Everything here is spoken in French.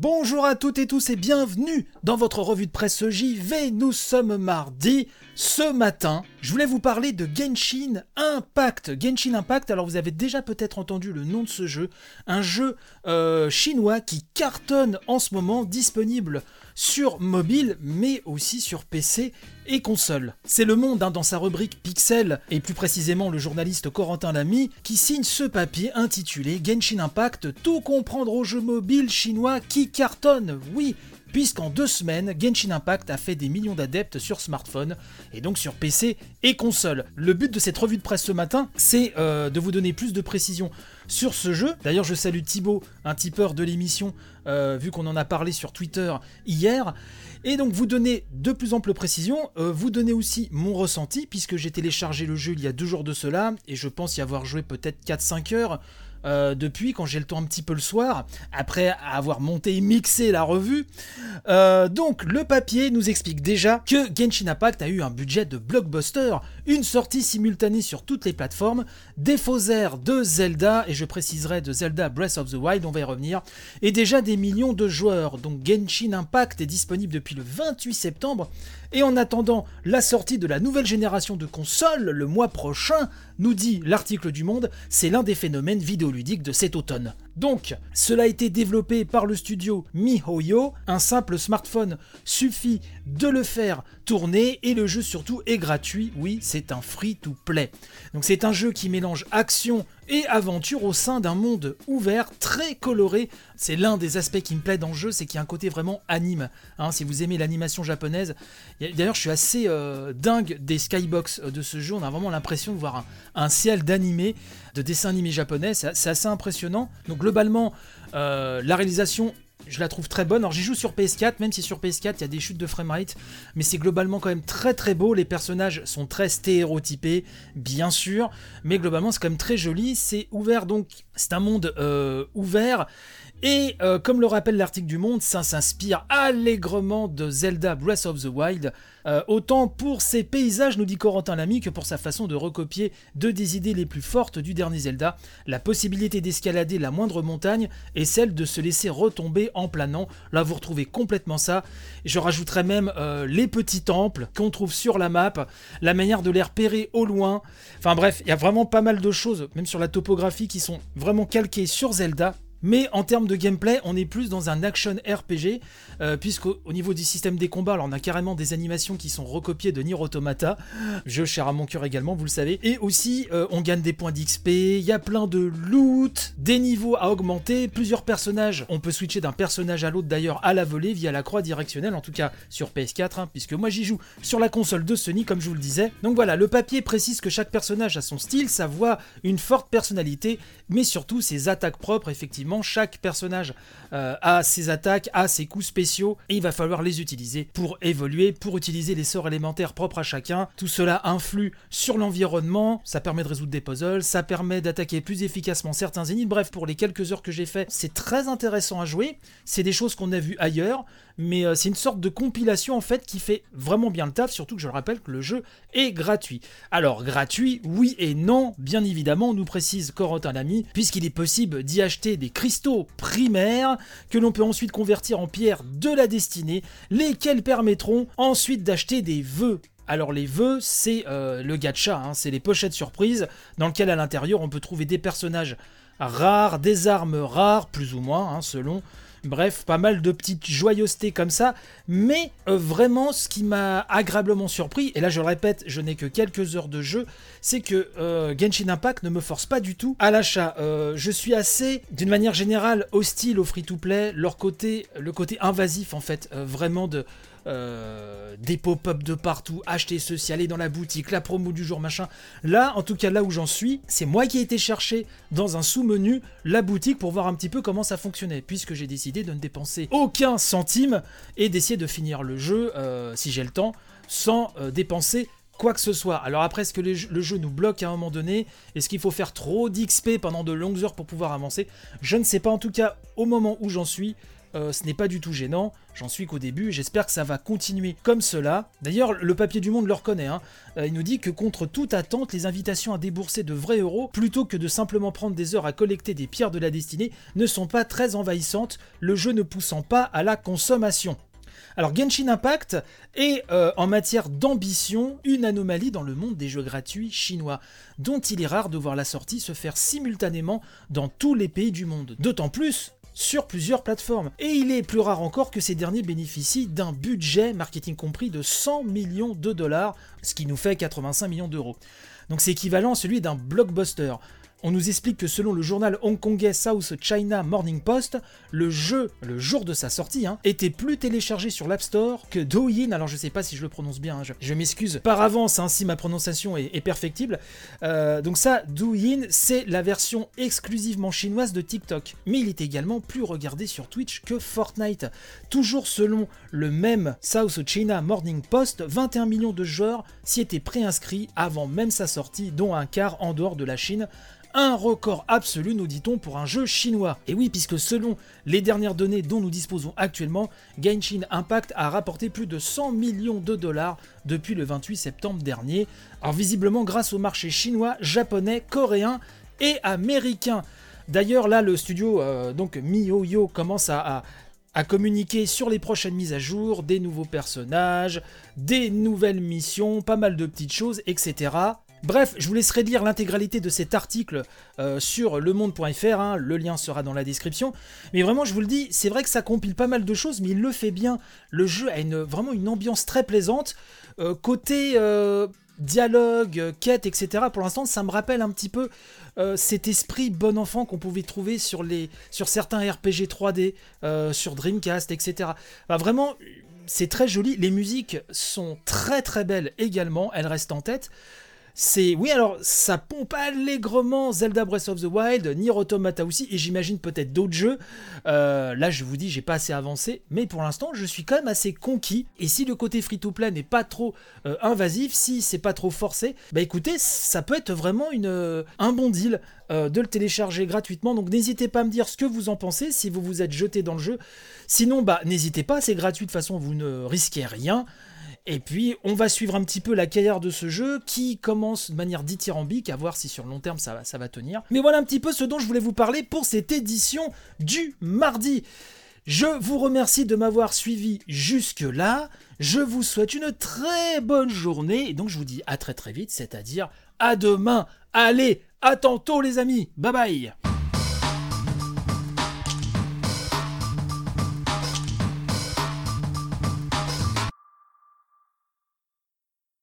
Bonjour à toutes et tous et bienvenue dans votre revue de presse JV. Nous sommes mardi. Ce matin, je voulais vous parler de Genshin Impact. Genshin Impact, alors vous avez déjà peut-être entendu le nom de ce jeu. Un jeu euh, chinois qui cartonne en ce moment, disponible sur mobile, mais aussi sur PC et console. C'est Le Monde, hein, dans sa rubrique Pixel, et plus précisément le journaliste Corentin Lamy, qui signe ce papier intitulé Genshin Impact, tout comprendre au jeu mobile chinois qui cartonne. Oui, puisqu'en deux semaines, Genshin Impact a fait des millions d'adeptes sur smartphone, et donc sur PC et console. Le but de cette revue de presse ce matin, c'est euh, de vous donner plus de précisions sur ce jeu. D'ailleurs, je salue Thibaut, un tipeur de l'émission, euh, vu qu'on en a parlé sur Twitter hier. Et donc vous donnez de plus amples précisions, euh, vous donnez aussi mon ressenti, puisque j'ai téléchargé le jeu il y a deux jours de cela, et je pense y avoir joué peut-être 4-5 heures. Euh, depuis quand j'ai le temps un petit peu le soir, après avoir monté et mixé la revue. Euh, donc le papier nous explique déjà que Genshin Impact a eu un budget de blockbuster, une sortie simultanée sur toutes les plateformes, des faux airs de Zelda, et je préciserai de Zelda Breath of the Wild, on va y revenir, et déjà des millions de joueurs. Donc Genshin Impact est disponible depuis le 28 septembre, et en attendant la sortie de la nouvelle génération de consoles le mois prochain, nous dit l'article du Monde, c'est l'un des phénomènes vidéoludiques de cet automne. Donc, cela a été développé par le studio MiHoYo, un simple smartphone suffit de le faire tourner et le jeu surtout est gratuit, oui, c'est un free-to-play. Donc c'est un jeu qui mélange action et aventure au sein d'un monde ouvert, très coloré. C'est l'un des aspects qui me plaît dans le jeu, c'est qu'il y a un côté vraiment anime. Hein, si vous aimez l'animation japonaise, d'ailleurs je suis assez euh, dingue des skybox de ce jeu, on a vraiment l'impression de voir un, ciel d'animé de dessins animés japonais. C'est assez impressionnant. Globalement, euh, la réalisation je la trouve très bonne. Alors j'y joue sur PS4, même si sur PS4 il y a des chutes de framerate, mais c'est globalement quand même très très beau. Les personnages sont très stéréotypés, bien sûr, mais globalement c'est quand même très joli. C'est ouvert donc, c'est un monde euh, ouvert. Et euh, comme le rappelle l'article du Monde, ça s'inspire allègrement de Zelda Breath of the Wild, euh, autant pour ses paysages, nous dit Corentin Lamy, que pour sa façon de recopier deux des idées les plus fortes du dernier Zelda, la possibilité d'escalader la moindre montagne et celle de se laisser retomber en planant. Là, vous retrouvez complètement ça. Je rajouterai même euh, les petits temples qu'on trouve sur la map, la manière de les repérer au loin. Enfin bref, il y a vraiment pas mal de choses, même sur la topographie, qui sont vraiment calquées sur Zelda mais en termes de gameplay, on est plus dans un action RPG, euh, puisqu'au niveau du système des combats, alors on a carrément des animations qui sont recopiées de Nier Automata, jeu cher à mon cœur également, vous le savez, et aussi euh, on gagne des points d'XP, il y a plein de loot, des niveaux à augmenter, plusieurs personnages, on peut switcher d'un personnage à l'autre d'ailleurs à la volée via la croix directionnelle, en tout cas sur PS4, hein, puisque moi j'y joue sur la console de Sony, comme je vous le disais. Donc voilà, le papier précise que chaque personnage a son style, sa voix, une forte personnalité, mais surtout ses attaques propres, effectivement chaque personnage euh, a ses attaques, a ses coups spéciaux, et il va falloir les utiliser pour évoluer, pour utiliser les sorts élémentaires propres à chacun. Tout cela influe sur l'environnement, ça permet de résoudre des puzzles, ça permet d'attaquer plus efficacement certains ennemis. Bref, pour les quelques heures que j'ai fait, c'est très intéressant à jouer. C'est des choses qu'on a vues ailleurs, mais euh, c'est une sorte de compilation en fait qui fait vraiment bien le taf, surtout que je le rappelle que le jeu est gratuit. Alors gratuit, oui et non, bien évidemment, nous précise Corentin Lamy, puisqu'il est possible d'y acheter des cristaux primaires que l'on peut ensuite convertir en pierres de la destinée, lesquels permettront ensuite d'acheter des vœux alors les vœux, c'est euh, le gacha, hein, c'est les pochettes surprises dans lesquelles à l'intérieur on peut trouver des personnages rares, des armes rares, plus ou moins, hein, selon Bref, pas mal de petites joyeusetés comme ça. Mais euh, vraiment, ce qui m'a agréablement surpris, et là je le répète, je n'ai que quelques heures de jeu, c'est que euh, Genshin Impact ne me force pas du tout à l'achat. Euh, je suis assez, d'une manière générale, hostile au free-to-play, leur côté, le côté invasif en fait, vraiment de euh, des pop-up de partout, acheter ceci, aller dans la boutique, la promo du jour, machin. Là, en tout cas, là où j'en suis, c'est moi qui ai été chercher dans un sous-menu la boutique pour voir un petit peu comment ça fonctionnait, puisque j'ai décidé de ne dépenser aucun centime et d'essayer de finir le jeu, euh, si j'ai le temps, sans euh, dépenser quoi que ce soit. Alors après, est-ce que le jeu nous bloque à un moment donné? Est-ce qu'il faut faire trop d'XP pendant de longues heures pour pouvoir avancer? Je ne sais pas. En tout cas, au moment où j'en suis, ce n'est pas du tout gênant. J'en suis qu'au début, j'espère que ça va continuer comme cela. D'ailleurs, le papier du monde le reconnaît. Hein. Euh, il nous dit que contre toute attente, les invitations à débourser de vrais euros, plutôt que de simplement prendre des heures à collecter des pierres de la destinée, ne sont pas très envahissantes, le jeu ne poussant pas à la consommation. Alors Genshin Impact est euh, en matière d'ambition une anomalie dans le monde des jeux gratuits chinois, dont il est rare de voir la sortie se faire simultanément dans tous les pays du monde. D'autant plus sur plusieurs plateformes. Et il est plus rare encore que ces derniers bénéficient d'un budget, marketing compris, de 100 millions de dollars, ce qui nous fait 85 millions d'euros. Donc c'est équivalent à celui d'un blockbuster. On nous explique que selon le journal hongkongais South China Morning Post, le jeu, le jour de sa sortie, hein, était plus téléchargé sur l'App Store que Douyin, alors je sais pas si je le prononce bien, hein, je, m'excuse par avance hein, si ma prononciation est, perfectible. Euh, donc ça, Douyin, c'est la version exclusivement chinoise de TikTok. Mais il est également plus regardé sur Twitch que Fortnite. Toujours selon le même South China Morning Post, 21 millions de joueurs s'y étaient préinscrits avant même sa sortie, dont un quart en dehors de la Chine un record absolu, nous dit-on, pour un jeu chinois. Et oui, puisque selon les dernières données dont nous disposons actuellement, Genshin Impact a rapporté plus de 100 millions de dollars depuis le 28 septembre dernier. Alors visiblement grâce au marché chinois, japonais, coréen et américain. D'ailleurs là, le studio euh, donc MiHoYo commence à communiquer sur les prochaines mises à jour, des nouveaux personnages, des nouvelles missions, pas mal de petites choses, etc. Bref, je vous laisserai lire l'intégralité de cet article euh, sur lemonde.fr, hein, le lien sera dans la description. Mais vraiment, je vous le dis, c'est vrai que ça compile pas mal de choses, mais il le fait bien. Le jeu a vraiment une ambiance très plaisante. Euh, côté euh, dialogue, quête, etc., pour l'instant, ça me rappelle un petit peu cet esprit bon enfant qu'on pouvait trouver sur certains RPG 3D, sur Dreamcast, etc. vraiment, c'est très joli. Les musiques sont très très belles également, elles restent en tête. C'est oui alors ça pompe allègrement Zelda Breath of the Wild, Nier Automata aussi et j'imagine peut-être d'autres jeux. Euh, là je vous dis j'ai pas assez avancé, mais pour l'instant je suis quand même assez conquis. Et si le côté free to play n'est pas trop euh, invasif, si c'est pas trop forcé, bah écoutez ça peut être vraiment euh, un bon deal de le télécharger gratuitement. Donc n'hésitez pas à me dire ce que vous en pensez si vous vous êtes jeté dans le jeu. Sinon bah n'hésitez pas, c'est gratuit de toute façon vous ne risquez rien. Et puis, on va suivre un petit peu la carrière de ce jeu qui commence de manière dithyrambique, à voir si sur le long terme ça va, tenir. Mais voilà un petit peu ce dont je voulais vous parler pour cette édition du mardi. Je vous remercie de m'avoir suivi jusque-là. Je vous souhaite une très bonne journée. Et donc, je vous dis à très très vite, c'est-à-dire à demain. Allez, à tantôt les amis. Bye bye.